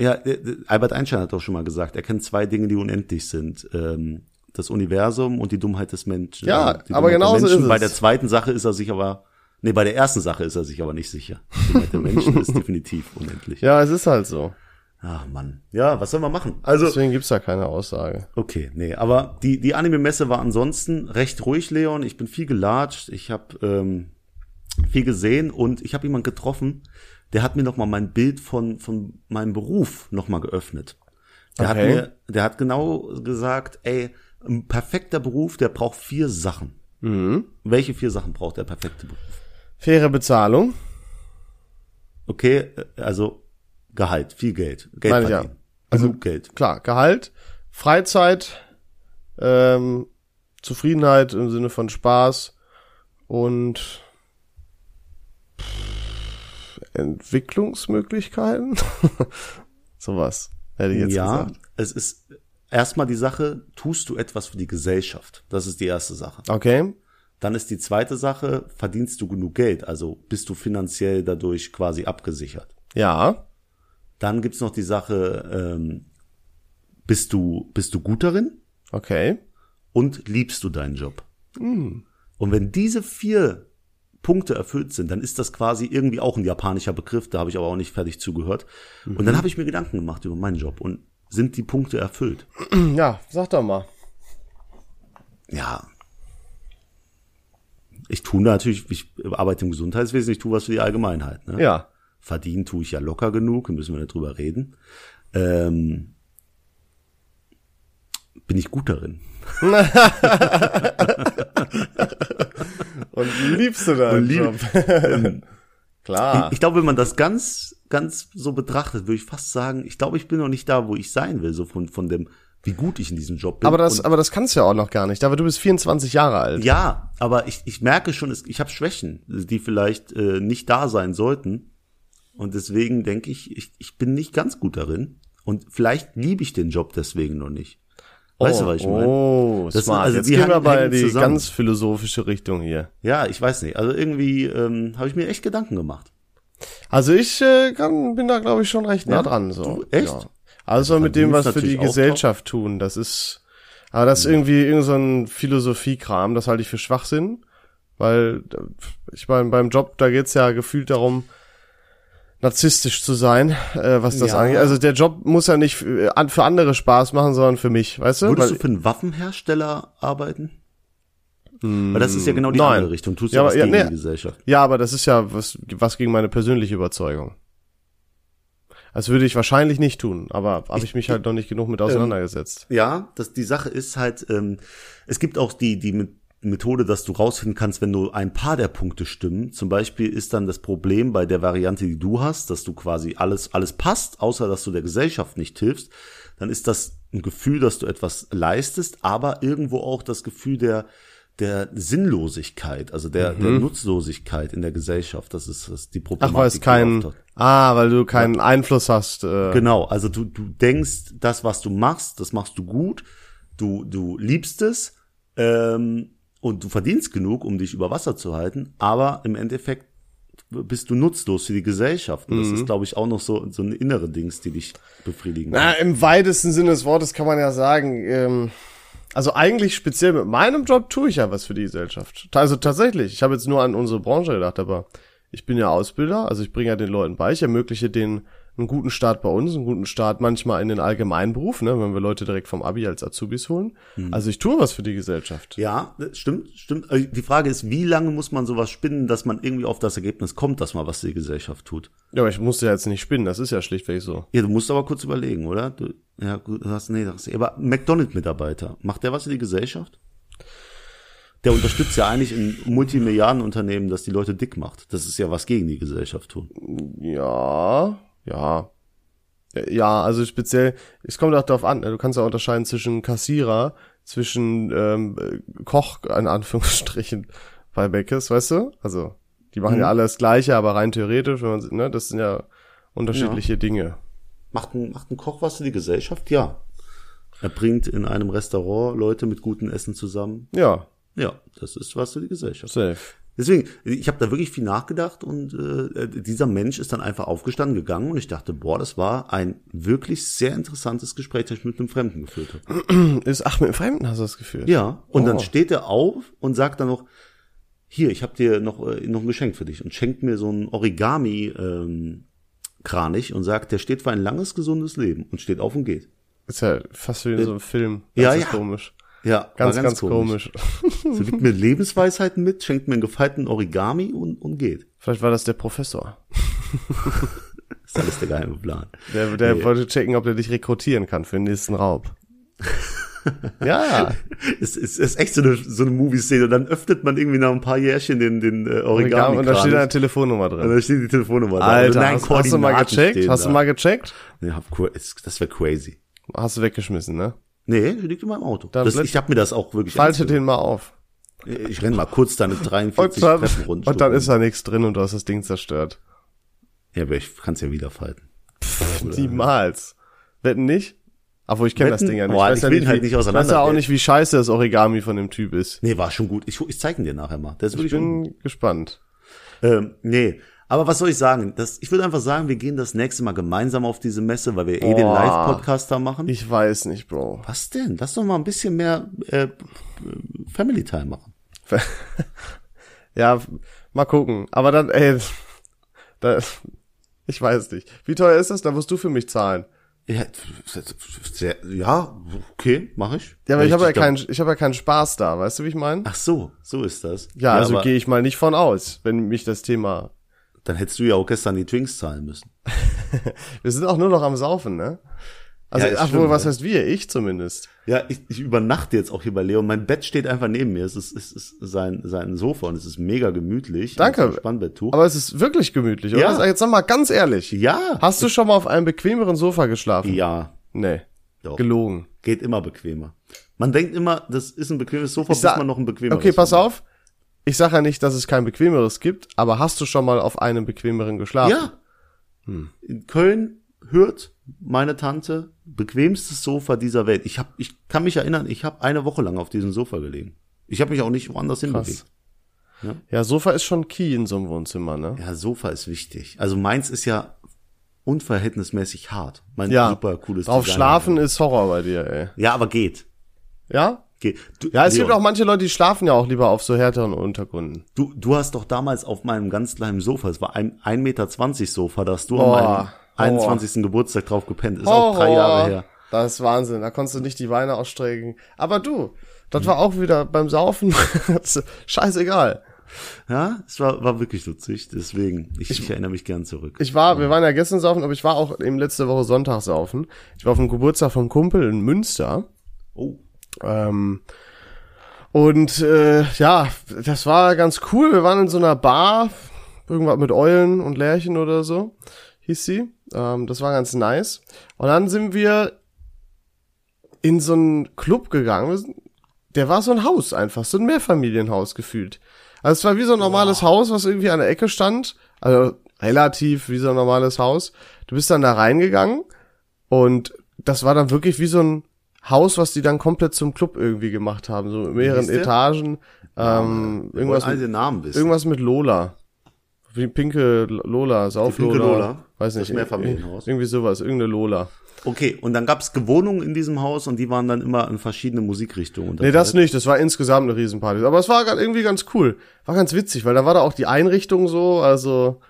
Ja, äh, äh, Albert Einstein hat doch schon mal gesagt, er kennt zwei Dinge, die unendlich sind. Ähm, das Universum und die Dummheit des Menschen. Ja, Die aber genauso Menschen. ist Bei es. der zweiten Sache ist er sich aber, nee, bei der ersten Sache ist er sich aber nicht sicher. Die Dummheit der Menschen ist definitiv unendlich. Ja, es ist halt so. Ach Mann. Ja, was soll man machen? Also, Deswegen gibt's da keine Aussage. okay, nee, aber die, die Anime-Messe war ansonsten recht ruhig, Leon. Ich bin viel gelatscht, ich habe ähm, viel gesehen und ich habe jemand getroffen, der hat mir noch mal mein Bild von, von meinem Beruf noch mal geöffnet. Der hat Okay. mir, der hat genau gesagt, ey, ein perfekter Beruf, der braucht vier Sachen. Mhm. Welche vier Sachen braucht der perfekte Beruf? Faire Bezahlung. Okay, äh, also Gehalt, viel Geld, Geld Meine ich ja. verdienen, Also- genug Geld. Klar, Gehalt, Freizeit, ähm, Zufriedenheit im Sinne von Spaß und Entwicklungsmöglichkeiten. [LAUGHS] Sowas hätte ich jetzt ja, gesagt. es ist erstmal die Sache, tust du etwas für die Gesellschaft? Das ist die erste Sache. Okay. Dann ist die zweite Sache, verdienst du genug Geld? Also bist du finanziell dadurch quasi abgesichert? Ja. Dann gibt's noch die Sache, ähm, bist du, bist du gut darin Okay. und liebst du deinen Job? Hm. Und wenn diese vier Punkte erfüllt sind, dann ist das quasi irgendwie auch ein japanischer Begriff, da habe ich aber auch nicht fertig zugehört. Und Mhm. dann habe ich mir Gedanken gemacht über meinen Job und sind die Punkte erfüllt? [CLEARS THROAT] Ja, sag doch mal. Ja. Ich tue natürlich, ich arbeite im Gesundheitswesen, ich tue was für die Allgemeinheit. Ne? Ja. Verdienen tue ich ja locker genug, müssen wir nicht drüber reden. Ähm, bin ich gut darin? [LAUGHS] Und liebst du deinen Und lieb- Job? [LAUGHS] Klar. Ich glaube, wenn man das ganz, ganz so betrachtet, würde ich fast sagen, ich glaube, ich bin noch nicht da, wo ich sein will, so von, von dem, wie gut ich in diesem Job bin. aber das, Und, aber das kannst du ja auch noch gar nicht. Aber du bist 24 Jahre alt. ja, aber ich, ich merke schon, ich habe Schwächen, die vielleicht äh, nicht da sein sollten. Und deswegen denke ich, ich, ich bin nicht ganz gut darin. Und vielleicht liebe ich den Job deswegen noch nicht. Weißt du, was ich meine? Oh, Das- smart. also Jetzt die gehen wir bei die zusammen. ganz philosophische Richtung hier. Ja, ich weiß nicht. Also irgendwie ähm, habe ich mir echt Gedanken gemacht. Also ich äh, kann, bin da glaube ich schon recht nah Ja? dran. So. Du, echt? Ja. Also mit dem, was für die Gesellschaft tun, das ist, aber das ist irgendwie irgend so ein Philosophiekram, das halte ich für Schwachsinn, weil äh, ich meine, beim Job, da geht's ja gefühlt darum, narzisstisch zu sein, äh, was das Ja. angeht. Also der Job muss ja nicht für, an- für andere Spaß machen, sondern für mich, weißt du? Würdest Weil- du für einen Waffenhersteller arbeiten? Weil das ist ja genau die Nein. andere Richtung. Tust Ja, was ja, gegen nee. die Gesellschaft. Ja, aber das ist ja was, was gegen meine persönliche Überzeugung. Das würde ich wahrscheinlich nicht tun, aber habe ich mich halt noch nicht genug mit auseinandergesetzt. Ja, das, die Sache ist halt, ähm, es gibt auch die, die Methode, dass du rausfinden kannst, wenn nur ein paar der Punkte stimmen. Zum Beispiel ist dann das Problem bei der Variante, die du hast, dass du quasi alles, alles passt, außer dass du der Gesellschaft nicht hilfst. Dann ist das ein Gefühl, dass du etwas leistest, aber irgendwo auch das Gefühl der, der Sinnlosigkeit, also der, der Nutzlosigkeit in der Gesellschaft. Das ist, das ist die Ach, Problematik. weil es die kein, auftaucht. ah, weil du keinen Einfluss hast. Äh, Genau, also du, du denkst, das, was du machst, das machst du gut, du, du liebst es ähm, und du verdienst genug, um dich über Wasser zu halten, aber im Endeffekt bist du nutzlos für die Gesellschaft. Und das Mhm. ist, glaube ich, auch noch so, so eine innere Dings, die dich befriedigen. Na, im weitesten Sinne des Wortes kann man ja sagen, ähm, also eigentlich speziell mit meinem Job tue ich ja was für die Gesellschaft. Also tatsächlich, ich habe jetzt nur an unsere Branche gedacht, aber ich bin ja Ausbilder, also ich bringe ja den Leuten bei, ich ermögliche denen einen guten Start bei uns, einen guten Start manchmal in den Allgemeinberuf, ne, wenn wir Leute direkt vom Abi als Azubis holen. Also ich tue was für die Gesellschaft. Ja, stimmt, stimmt. Äh, Die Frage ist, wie lange muss man sowas spinnen, dass man irgendwie auf das Ergebnis kommt, dass man was für die Gesellschaft tut? Ja, aber ich musste ja jetzt nicht spinnen, das ist ja schlichtweg so. Ja, du musst aber kurz überlegen, oder? Du, ja, gut, du hast, nee, das, aber McDonald-Mitarbeiter, macht der was für die Gesellschaft? Der unterstützt ja eigentlich ein Multimilliardenunternehmen, das die Leute dick macht. Das ist ja was gegen die Gesellschaft tun. Ja, ja. Ja, also speziell, es kommt auch darauf an, ne, du kannst ja unterscheiden zwischen Kassierer, zwischen ähm, Koch, in Anführungsstrichen, bei Beckes, weißt du? Also, die machen ja alle das Gleiche, aber rein theoretisch, wenn man, ne, das sind ja unterschiedliche Dinge. Macht ein, macht ein Koch was für die Gesellschaft? Ja. Er bringt in einem Restaurant Leute mit gutem Essen zusammen. Ja, Ja, das ist was für die Gesellschaft. safe. Deswegen, ich habe da wirklich viel nachgedacht und äh, dieser Mensch ist dann einfach aufgestanden gegangen und ich dachte, boah, das war ein wirklich sehr interessantes Gespräch, das ich mit einem Fremden geführt habe. [CLEARS THROAT] Ist, ach, mit dem Fremden hast du das Gefühl? Ja, und Oh. dann steht er auf und sagt dann noch, hier, ich habe dir noch, äh, noch ein Geschenk für dich und schenkt mir so ein Origami ähm, Kranich und sagt, der steht für ein langes, gesundes Leben und steht auf und geht. Ist ja fast wie in so einem Film. Ja, Das ist ja. komisch. Ja, Ganz, war ganz, komisch. So gibt [LAUGHS] mir Lebensweisheiten mit, schenkt mir einen gefalteten Origami und, und geht. Vielleicht war das der Professor. Das [LAUGHS] ist alles der geheime Plan. Der, der Nee. wollte checken, ob der dich rekrutieren kann für den nächsten Raub. ja, [LAUGHS] ja. Es ist, ist echt so eine, so eine Movie-Szene. Und dann öffnet man irgendwie nach ein paar Jährchen den, den äh, Origami. und da steht eine Telefonnummer und drin. da steht die Telefonnummer da. Alter, Nein, hast, hast du mal gecheckt? Hast da. du mal gecheckt? Ja, es- das wäre crazy. Hast du weggeschmissen, ne? Nee, die liegt in meinem Auto. Das, ich habe mir das auch wirklich Falte den mal auf. Ich renn mal kurz deine 43 Und dann, Treppen runter. und dann ist da nichts drin und du hast das Ding zerstört. Ja, aber ich kann es ja wieder falten. Niemals. Wetten nicht? Obwohl, ich kenne das? Ding ja nicht. Boah, weiß ich ja nicht, halt wie, nicht weiß ja auch nicht, wie scheiße das Origami von dem Typ ist. Nee, war schon gut. Ich, ich zeig ihn dir nachher mal. Der ist Ich bin gespannt. Ähm, nee, aber was soll ich sagen? Das, ich würde einfach sagen, wir gehen das nächste Mal gemeinsam auf diese Messe, weil wir eh den Boah. Live-Podcast da machen. Ich weiß nicht, Bro. was denn? Lass doch mal ein bisschen mehr äh, Family Time machen. [LAUGHS] Ja, mal gucken. Aber dann, ey, da, ich weiß nicht. Wie teuer ist das? Da musst du für mich zahlen. Ja, sehr, ja okay, mache ich. Ja, aber ich habe ja keinen, ich habe ja keinen Spaß da. Weißt du, wie ich meine? Ach so, so ist das. Ja, also aber gehe ich mal nicht von aus, wenn mich das Thema. Dann hättest du ja auch gestern die Twinks zahlen müssen. [LAUGHS] Wir sind auch nur noch am Saufen, ne? Also, Ja, ach schlimm, wohl, was ne? heißt wir? Ich zumindest. Ja, ich, ich übernachte jetzt auch hier bei Leo. Mein Bett steht einfach neben mir. Es ist, es ist sein, sein Sofa und es ist mega gemütlich. Danke. Spannbetttuch. Aber es ist wirklich gemütlich, oder? Ja. Jetzt sag mal ganz ehrlich. ja. Hast du schon mal auf einem bequemeren Sofa geschlafen? Ja. Nee. Doch. Gelogen. Geht immer bequemer. Man denkt immer, das ist ein bequemes Sofa, Ich bis man noch ein bequemeres Okay, pass auf. Ich sage ja nicht, dass es kein bequemeres gibt, aber hast du schon mal auf einem bequemeren geschlafen? Ja. In Köln hört meine Tante bequemstes Sofa dieser Welt. Ich hab, ich kann mich erinnern, ich habe eine Woche lang auf diesem Sofa gelegen. Ich habe mich auch nicht woanders hinbewegt. Ja, Sofa ist schon key in so einem Wohnzimmer, ne? Ja, Sofa ist wichtig. Also meins ist ja unverhältnismäßig hart. Mein Ja. super cooles Design. schlafen ist Horror bei dir, ey. Ja, aber geht. Ja? Geht. Du, Ja, es Leon, gibt auch manche Leute, die schlafen ja auch lieber auf so härteren Untergründen. Du, du hast doch damals auf meinem ganz kleinen Sofa, es war ein 1,20 Meter Sofa, da hast du Boah, an meinem 21. Geburtstag drauf gepennt. Ist auch drei Jahre her. Das ist Wahnsinn. Da konntest du nicht die Beine ausstrecken. Aber du, das war auch wieder beim Saufen. [LAUGHS] Scheißegal. Ja, es war, war wirklich lustig, deswegen, ich, ich, erinnere mich gern zurück. Ich war, wir waren ja gestern saufen, aber ich war auch eben letzte Woche Sonntag saufen. Ich war auf dem Geburtstag vom Kumpel in Münster. oh, Ähm, und äh, ja, das war ganz cool. Wir waren in so einer Bar, irgendwas mit Eulen und Lärchen oder so, hieß sie. Ähm, das war ganz nice. Und dann sind wir in so einen Club gegangen. Sind- Der war so ein Haus einfach, so ein Mehrfamilienhaus gefühlt. Also es war wie so ein normales Haus, was irgendwie an der Ecke stand. Also relativ wie so ein normales Haus. Du bist dann da reingegangen und das war dann wirklich wie so ein Haus, was die dann komplett zum Club irgendwie gemacht haben, so mit mehreren? Etagen. Ähm, wir irgendwas, mit, Namen wissen. irgendwas mit Lola. Wie pinke Lola, Sauflola. pinke Lola? Weiß Das nicht. Mehrfamilienhaus? Irgendwie sowas, irgendeine Lola. Okay, und dann gab's Gewohnungen in diesem Haus und die waren dann immer in verschiedene Musikrichtungen. Nee, das nicht, das war insgesamt eine Riesenparty. Aber es war irgendwie ganz cool. War ganz witzig, weil da war da auch die Einrichtung so, also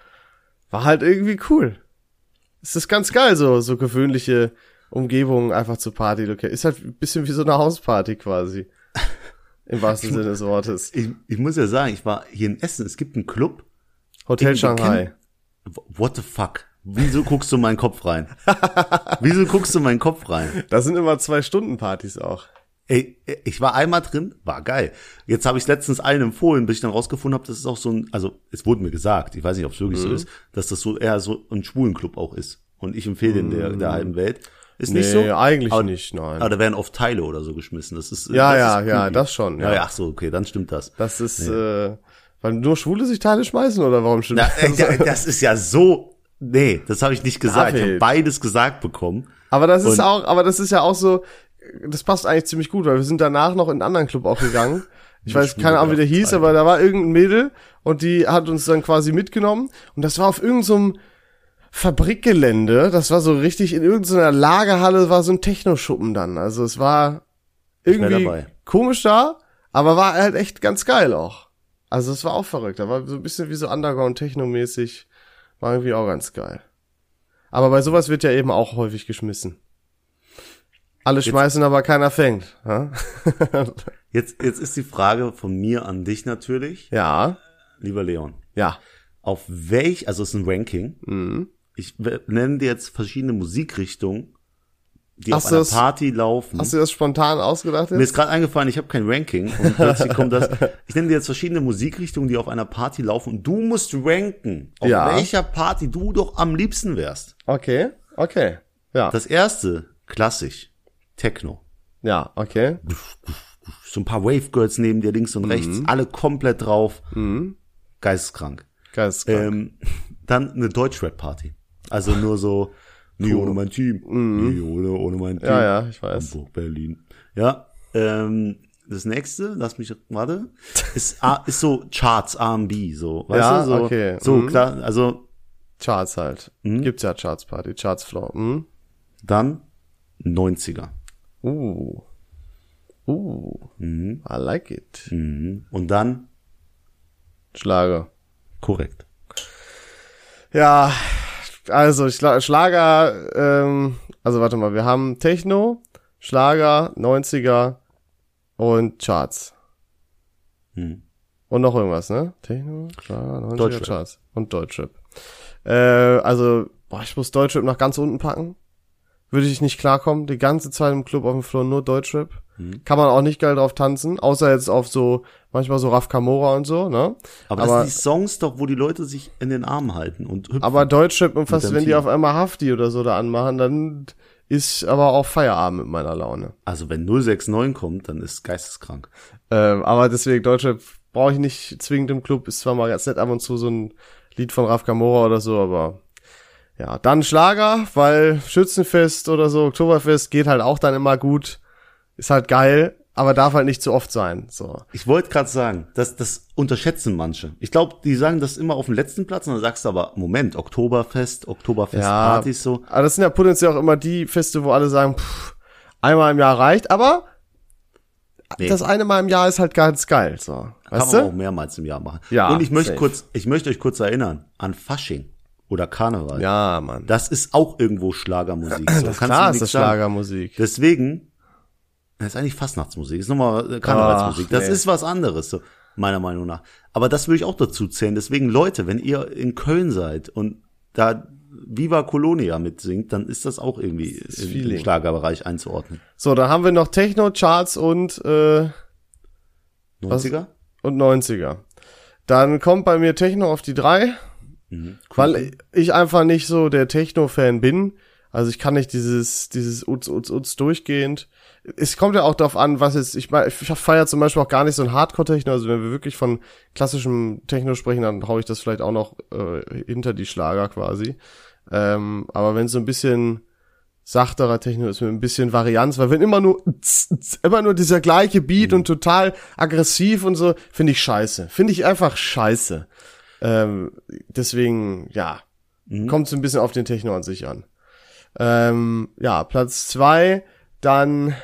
war halt irgendwie cool. Es ist ganz geil, so, so gewöhnliche Umgebungen einfach zu Party. Okay. Ist halt ein bisschen wie so eine Hausparty quasi. Im wahrsten Sinne des Wortes. Ich, ich muss ja sagen, ich war hier in Essen, es gibt einen Club. Hotel Shanghai. What the fuck? Wieso guckst du in meinen Kopf rein? [LAUGHS] Wieso guckst du in meinen Kopf rein? Da sind immer zwei Stunden Partys auch. Ey, ich war einmal drin, war geil. Jetzt habe ich letztens allen empfohlen, bis ich dann rausgefunden habe, dass es auch so ein, also es wurde mir gesagt, ich weiß nicht, ob es wirklich Mhm. so ist, dass das so eher so ein Schwulenclub auch ist. Und ich empfehle den der, der halben Welt. Ist. Nee, nicht so? eigentlich aber, nicht, nein. Aber da werden oft Teile oder so geschmissen. Das ist Ja, das ja, ist ja, das schon, ja. Ach so, okay, dann stimmt das. Das ist, äh, weil nur Schwule sich Teile schmeißen oder warum stimmt Na, das? äh, das ist ja so, nee, das habe ich nicht gesagt. Ich habe David. beides gesagt bekommen. Aber das ist auch, aber das ist ja auch so, das passt eigentlich ziemlich gut, weil wir sind danach noch in einen anderen Club auch gegangen. [LAUGHS] Ich weiß keine Ahnung, wie der hieß, aber da war irgendein Mädel und die hat uns dann quasi mitgenommen und das war auf irgendeinem Fabrikgelände, das war so richtig in irgendeiner Lagerhalle war so ein Techno-Schuppen dann. Also es war irgendwie dabei. komisch da, aber war halt echt ganz geil auch. Also es war auch verrückt, da war so ein bisschen wie so Underground-Techno-mäßig, war irgendwie auch ganz geil. Aber bei sowas wird ja eben auch häufig geschmissen. Alle schmeißen, aber keiner fängt. Ja, [LAUGHS] Jetzt, jetzt ist die Frage von mir an dich natürlich, ja. lieber Leon. ja. Auf welch, also es ist ein Ranking. Mhm. Ich nenne dir jetzt verschiedene Musikrichtungen, die Hast auf einer das- Party laufen. Hast du das spontan ausgedacht Mir jetzt? ist gerade eingefallen, ich habe kein Ranking und [LAUGHS] plötzlich kommt das. Ich nenne dir jetzt verschiedene Musikrichtungen, die auf einer Party laufen und du musst ranken, auf Ja. welcher Party du doch am liebsten wärst. Okay, okay. Ja, Das erste, klassisch, Techno. ja, okay. So ein paar Wave Girls neben dir links und rechts, Mhm. alle komplett drauf. Geisteskrank. Geisteskrank. Ähm, [LAUGHS] dann eine Deutschrap-Party. Also nur so, nie ohne mein Team, nie ohne, ohne mein Team. Mhm. Ja, ja, ich weiß. Hamburg, Berlin. Ja, ähm, das nächste, lass mich, warte, [LAUGHS] ist, ist so Charts, R&B, so, weißt Ja, du, so, okay. so Mhm. klar, also Charts halt. Gibt's ja Charts Party, Charts Floor. Hm? dann 90er. Uh. Uh. I like it. Mhm. Und dann, Schlager. korrekt. Ja, also Schla Schlager, ähm, also warte mal, wir haben Techno, Schlager, 90er und Charts. Mhm. Und noch irgendwas, ne? Techno, Schlager, 90er, Deutschrap. Charts und Deutschrap. Äh, also, boah, ich muss Deutschrap nach ganz unten packen. Würde ich nicht klarkommen. Die ganze Zeit im Club auf dem Floor nur Deutschrap. Mhm. Kann man auch nicht geil drauf tanzen, außer jetzt auf so, manchmal so Raf Kamora und so, ne? Aber, Aber- das sind die Songs doch, wo die Leute sich in den Armen halten und hüpfen. Aber Deutschrap und fast, wenn die auf einmal Hafti oder so da anmachen, dann ist aber auch Feierabend mit meiner Laune. also wenn 069 kommt, dann ist geisteskrank. Ähm, aber deswegen Deutschrap brauche ich nicht zwingend im Club. Ist zwar mal ganz nett ab und zu so ein Lied von Raf Kamora oder so, aber ja, dann Schlager, weil Schützenfest oder so, Oktoberfest geht halt auch dann immer gut. Ist halt geil, aber darf halt nicht zu oft sein. So. Ich wollte gerade sagen, das, das unterschätzen manche. Ich glaube, die sagen das immer auf dem letzten Platz und dann sagst du aber, Moment, Oktoberfest, Oktoberfestpartys so. Aber das sind ja potenziell auch immer die Feste, wo alle sagen, pff, einmal im Jahr reicht, aber Nee. das eine Mal im Jahr ist halt ganz geil. So. Kann Weißt man auch du? mehrmals im Jahr machen. Ja, und ich möchte safe. kurz, ich möchte euch kurz erinnern an Fasching oder Karneval. Ja, Mann. Das ist auch irgendwo Schlagermusik. [CLEARS THROAT] So. Das klar ist das. Schlagermusik. Deswegen, das ist eigentlich Fastnachtsmusik, ist nochmal äh, Karnevalsmusik. Ach, das nee. ist was anderes. So. meiner Meinung nach. Aber das würde ich auch dazu zählen. Deswegen, Leute, wenn ihr in Köln seid und da Viva Colonia mitsingt, dann ist das auch irgendwie Das im, Schlagerbereich einzuordnen. So, da haben wir noch Techno-Charts und, äh, 90er? und 90er. Dann kommt bei mir Techno auf die drei, Mhm. weil ich einfach nicht so der Techno-Fan bin. Also ich kann nicht dieses, dieses Utz, Utz, Utz durchgehend. Es kommt ja auch darauf an, was jetzt, ich meine, ich feiere zum Beispiel auch gar nicht so ein Hardcore-Techno, also wenn wir wirklich von klassischem Techno sprechen, dann hau ich das vielleicht auch noch äh, hinter die Schlager quasi. Ähm, aber wenn es so ein bisschen sachterer Techno ist, mit ein bisschen Varianz, weil wenn immer nur [LAUGHS] immer nur dieser gleiche Beat und total aggressiv und so, finde ich scheiße. Finde ich einfach scheiße. Ähm, deswegen, ja, kommt so ein bisschen auf den Techno an sich an. Ähm, ja, Platz zwei, dann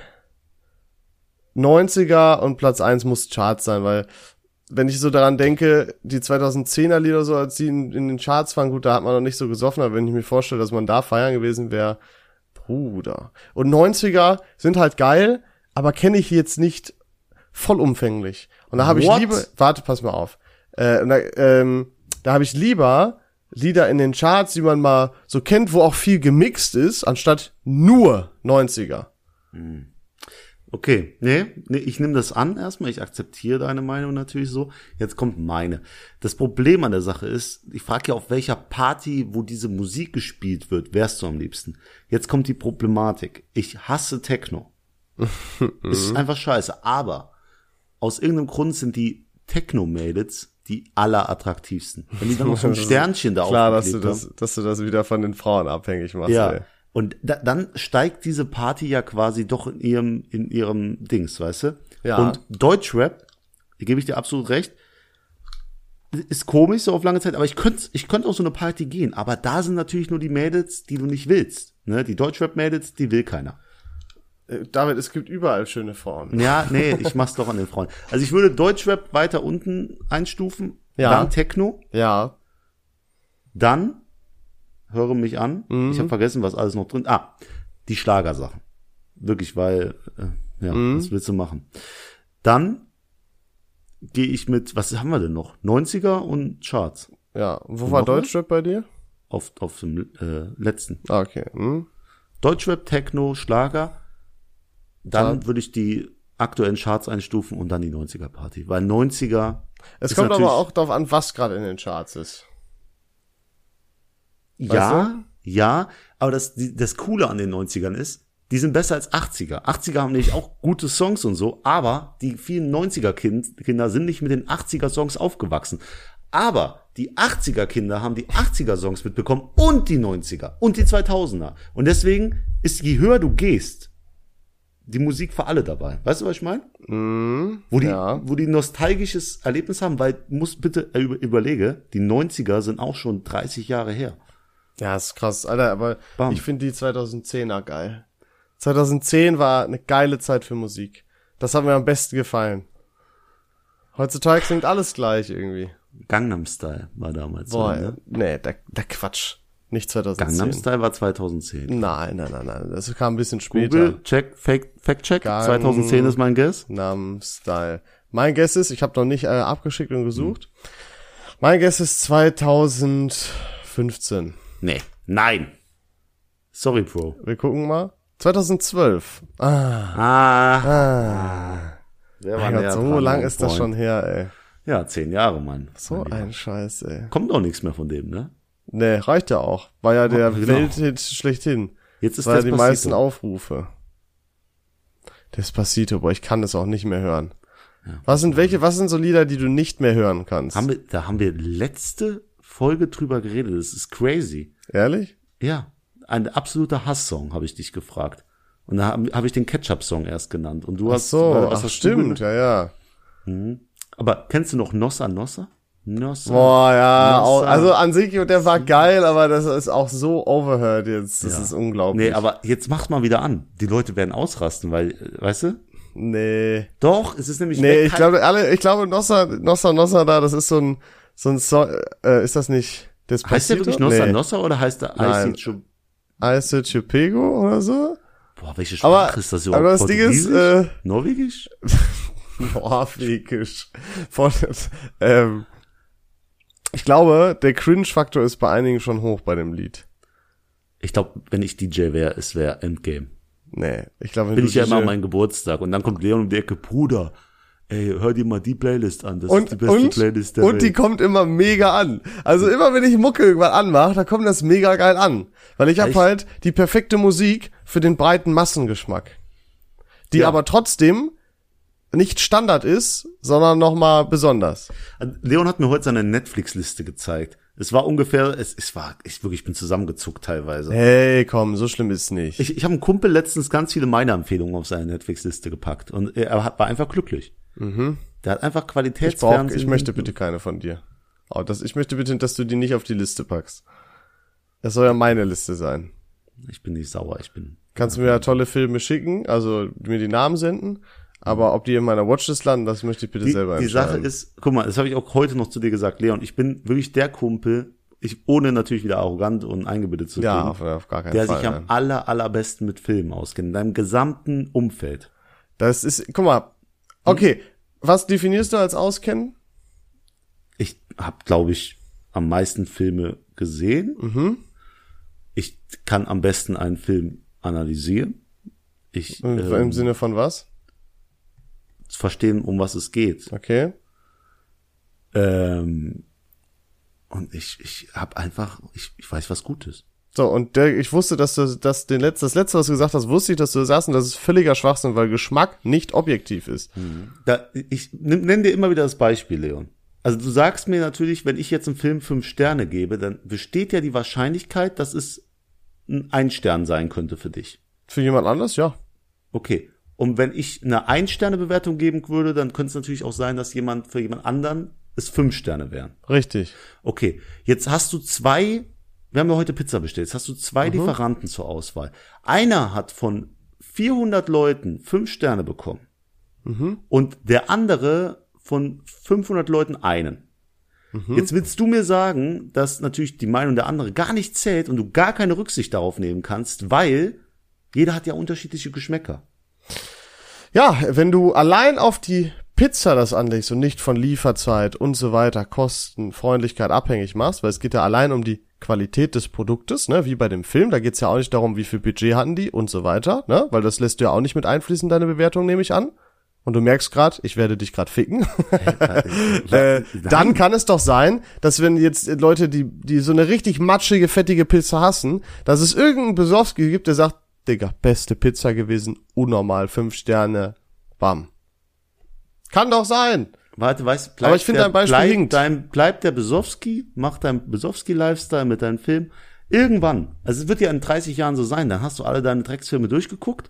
90er und Platz eins muss Charts sein, weil wenn ich so daran denke, die 2010er Lieder so, als die in, in den Charts waren, gut, da hat man noch nicht so gesoffen, aber wenn ich mir vorstelle, dass man da feiern gewesen wäre, Bruder. Und 90er sind halt geil, aber kenne ich jetzt nicht vollumfänglich. Und da habe ich lieber, warte, pass mal auf. Äh, und da ähm, da habe ich lieber Lieder in den Charts, die man mal so kennt, wo auch viel gemixt ist, anstatt nur 90er. Okay, nee, nee ich nehme das an erstmal, ich akzeptiere deine Meinung natürlich so. Jetzt kommt meine. Das Problem an der Sache ist, ich frage ja, auf welcher Party, wo diese Musik gespielt wird, wärst du am liebsten? Jetzt kommt die Problematik. Ich hasse Techno. [LAUGHS] ist einfach scheiße. Aber aus irgendeinem Grund sind die Techno-Mädels die allerattraktivsten. Wenn die [LAUGHS] dann noch so ein Sternchen da Klar, dass du haben. das, dass du das wieder von den Frauen abhängig machst. Ja. ey. Und da, dann steigt diese Party ja quasi doch in ihrem, in ihrem Dings, weißt du? Ja. Und Deutschrap, da gebe ich dir absolut recht, ist komisch so auf lange Zeit, aber ich könnte ich könnte auf so eine Party gehen. Aber da sind natürlich nur die Mädels, die du nicht willst. Ne? Die Deutschrap-Mädels, die will keiner. Äh, David, es gibt überall schöne Frauen. Ja, nee, ich mach's doch an den Frauen. Also ich würde Deutschrap weiter unten einstufen, Ja. dann Techno, Ja. dann höre mich an. Mhm. Ich habe vergessen, was alles noch drin. Ah, die Schlagersachen. Wirklich, weil äh, ja, Mhm. was willst du machen? Dann gehe ich mit, was haben wir denn noch? 90er und Charts Ja. Wo Und war? Deutschrap bei dir? auf auf dem äh, letzten. Ah, okay. Hm. Deutschrap, Techno, Schlager. Dann würde ich die aktuellen Charts einstufen und dann die 90er Party, weil 90er Es kommt aber auch darauf an, was gerade in den Charts ist. Ja, ja, aber das, das Coole an den 90ern ist, die sind besser als 80er. 80er haben nämlich auch gute Songs und so, aber die vielen 90er kind, Kinder sind nicht mit den 80er Songs aufgewachsen. Aber die 80er Kinder haben die 80er Songs mitbekommen und die 90er und die 2000er. Und deswegen ist, je höher du gehst, die Musik für alle dabei. Weißt du, was ich meine? Mhm. Wo die, Ja. wo die nostalgisches Erlebnis haben, weil, muss bitte äh, über, überlege, die 90er sind auch schon 30 Jahre her. Ja, ist krass, Alter, aber Bam. ich finde die 2010er geil. 2010 war eine geile Zeit für Musik. Das hat mir am besten gefallen. Heutzutage klingt alles gleich irgendwie. Gangnam Style war damals. Boah, so, ne? nee, der, der Quatsch. Nicht 2010. Gangnam Style war 2010. Nein, nein, nein, nein. Das kam ein bisschen später. Google, check, Fake, Fact check. Gang- 2010 ist mein Guess. Gangnam Style. Mein Guess ist, ich habe noch nicht äh, abgeschickt und gesucht. Mein Guess ist 2015. Nee, nein. Sorry, Bro. Wir gucken mal. 2012. Ah, Ah, ah. wer Mein Gott, so lang ist das schon her, ey. Ja, zehn Jahre, Mann. So ein Scheiß, ey. Kommt auch nichts mehr von dem, ne? Nee, reicht ja auch. War ja der genau. Welthit schlechthin. Jetzt ist Das war ja das die meisten Aufrufe. Despacito, boah, ich kann das auch nicht mehr hören. was sind welche, was sind so Lieder, die du nicht mehr hören kannst? Haben wir, da haben wir letzte Folge drüber geredet. Das ist crazy. Ehrlich? Ja, ein absoluter Hasssong, habe ich dich gefragt. Und da habe hab ich den Ketchup-Song erst genannt. Und du Ach hast, so, was ach, stimmt, ja, ja. Aber kennst du noch Nossa Nossa? Nossa. Boah, ja, Nossa. also an sich, der war geil, aber das ist auch so overheard jetzt. Das Ja. ist unglaublich. Nee, aber jetzt mach's mal wieder an. Die Leute werden ausrasten, weil, äh, weißt du? nee. Doch, es ist nämlich Nee, ich glaube, alle, ich glaube, Nossa, Nossa, Nossa da, das ist so ein, so ein Song, äh, ist das nicht Despacito? heißt der wirklich Nossa nee. Nossa oder heißt der Nein. Aise Chupego oder so? Boah, welche Sprache Aber, ist das überhaupt? aber das Ding ist, äh, Norwegisch? [LAUGHS] Norwegisch. Von, ähm, ich glaube, der Cringe-Faktor ist bei einigen schon hoch bei dem Lied. Ich glaube, wenn ich DJ wäre, es wäre Endgame. Nee, ich glaube, wenn Bin ich ja immer an meinem Geburtstag und dann kommt Leon um die Ecke, Bruder, ey, hör dir mal die Playlist an, das und, ist die beste und, Playlist der und Welt. die kommt immer mega an. Also immer wenn ich Mucke irgendwann anmache, da kommt das mega geil an. Weil ich habe halt die perfekte Musik für den breiten Massengeschmack. Die Ja. aber trotzdem nicht Standard ist, sondern nochmal besonders. Leon hat mir heute seine Netflix-Liste gezeigt. Es war ungefähr, es, es war, ich wirklich, ich bin zusammengezuckt teilweise. Hey, komm, so schlimm ist nicht. Ich, ich habe einem Kumpel letztens ganz viele meiner Empfehlungen auf seine Netflix-Liste gepackt und er hat, war einfach glücklich. Der hat einfach Ich, brauch, Qualitätsfernsehen. ich möchte bitte keine von dir. Oh, das, ich möchte bitte, dass du die nicht auf die Liste packst. Das soll ja meine Liste sein. Ich bin nicht sauer, ich bin. Kannst du mir ja tolle Filme schicken, also mir die Namen senden, aber ob die in meiner Watchlist landen, das möchte ich bitte Die, selber die entscheiden. Sache ist, guck mal, das habe ich auch heute noch zu dir gesagt, Leon, ich bin wirklich der Kumpel, ich, ohne natürlich wieder arrogant und eingebildet zu ja, klingen, auf, auf gar keinen der Fall. sich am aller, allerbesten mit Filmen auskennt, in deinem gesamten Umfeld. Das ist, guck mal, okay, was definierst du als Auskennen? Ich habe, glaube ich, am meisten Filme gesehen. Mhm. Ich kann am besten einen Film analysieren. Ich Im, ähm, Im Sinne von was? Verstehen, um was es geht. Okay. Ähm, und ich, ich habe einfach, ich, ich weiß, was gut ist. So, und der, ich wusste, dass du das, den Letz, das letzte, was du gesagt hast, wusste ich, dass du das sagst, und das ist völliger Schwachsinn, weil Geschmack nicht objektiv ist. Da, ich nimm- nenn dir immer wieder das Beispiel, Leon. Also du sagst mir natürlich, wenn ich jetzt einem Film fünf Sterne gebe, dann besteht ja die Wahrscheinlichkeit, dass es ein Ein-Stern sein könnte für dich. Für jemand anders, ja. Okay. Und wenn ich eine Ein-Sterne-Bewertung geben würde, dann könnte es natürlich auch sein, dass jemand für jemand anderen es fünf Sterne wären. Richtig. Okay, jetzt hast du zwei, wir haben ja heute Pizza bestellt, jetzt hast du zwei Lieferanten zur Auswahl. Einer hat von 400 Leuten fünf Sterne bekommen und der andere von 500 Leuten einen. Jetzt willst du mir sagen, dass natürlich die Meinung der andere gar nicht zählt und du gar keine Rücksicht darauf nehmen kannst, weil jeder hat ja unterschiedliche Geschmäcker. Ja, wenn du allein auf die Pizza das anlegst und nicht von Lieferzeit und so weiter, Kosten, Freundlichkeit abhängig machst, weil es geht ja allein um die Qualität des Produktes, ne, wie bei dem Film, da geht's ja auch nicht darum, wie viel Budget hatten die und so weiter, ne, weil das lässt du ja auch nicht mit einfließen, deine Bewertung, nehme ich an. Und du merkst grad, ich werde dich grad ficken. [LAUGHS] äh, dann kann es doch sein, dass wenn jetzt Leute, die, die so eine richtig matschige, fettige Pizza hassen, dass es irgendeinen Besowski gibt, der sagt, Digga, beste Pizza gewesen, unnormal, fünf Sterne, bam. Kann doch sein. Warte, weißt, bleibt Aber ich finde der- dein Beispiel bleibt hinkt. Dein, bleibt der Besowski, macht dein Besowski-Lifestyle mit deinem Film. Irgendwann, also es wird ja in 30 Jahren so sein, dann hast du alle deine Drecksfilme durchgeguckt.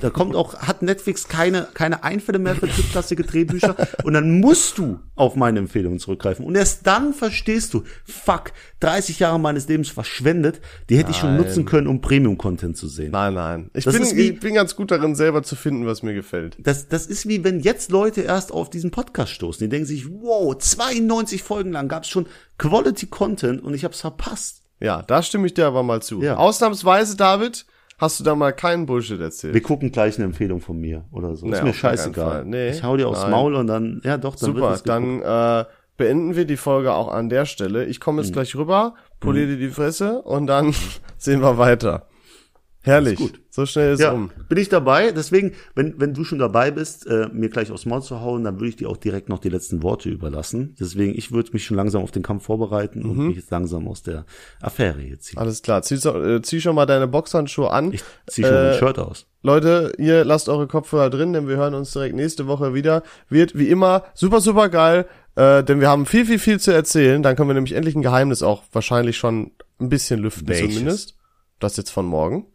Da kommt auch, hat Netflix keine, keine Einfälle mehr für drittklassige Drehbücher und dann musst du auf meine Empfehlungen zurückgreifen. Und erst dann verstehst du, fuck, 30 Jahre meines Lebens verschwendet, die hätte ich schon Nein. nutzen können, um Premium-Content zu sehen. Nein, nein. Ich Das bin, wie- ich bin ganz gut darin, selber zu finden, was mir gefällt. Das, das ist wie wenn jetzt Leute erst auf diesen Podcast stoßen. Die denken sich, wow, 92 Folgen lang gab's schon Quality Content und ich hab's verpasst. Ja, da stimme ich dir aber mal zu. Ja. Ausnahmsweise, David, hast du da mal keinen Bullshit erzählt. Wir gucken gleich eine Empfehlung von mir oder so. Nee, ist mir scheißegal. Nee, ich hau dir aufs nein. Maul und dann, ja doch, dann wird Super, das geguckt. dann äh, beenden wir die Folge auch an der Stelle. Ich komme jetzt Mhm. gleich rüber, poliere dir die Fresse und dann [LAUGHS] sehen wir weiter. Herrlich. gut. So schnell ist Ja, um. bin ich dabei. Deswegen, wenn, wenn du schon dabei bist, äh, mir gleich aufs Maul zu hauen, dann würde ich dir auch direkt noch die letzten Worte überlassen. Deswegen, ich würde mich schon langsam auf den Kampf vorbereiten Mhm. und mich jetzt langsam aus der Affäre hier ziehen. Alles klar. Zieh, äh, zieh schon mal deine Boxhandschuhe an. Ich zieh schon Äh, mein Shirt aus. Leute, ihr lasst eure Kopfhörer drin, denn wir hören uns direkt nächste Woche wieder. Wird wie immer super, super geil, äh, denn wir haben viel, viel, viel zu erzählen. Dann können wir nämlich endlich ein Geheimnis auch wahrscheinlich schon ein bisschen lüften Welches? zumindest. Das jetzt von morgen.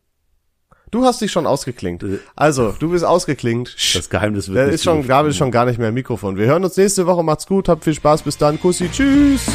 Du hast dich schon ausgeklingt. Äh. Also, du bist ausgeklingt. Das Geheimnis wird Der nicht ist schon. Gabriel ist schon gar nicht mehr im Mikrofon. Wir hören uns nächste Woche. Macht's gut, habt viel Spaß. Bis dann. Kussi. Tschüss.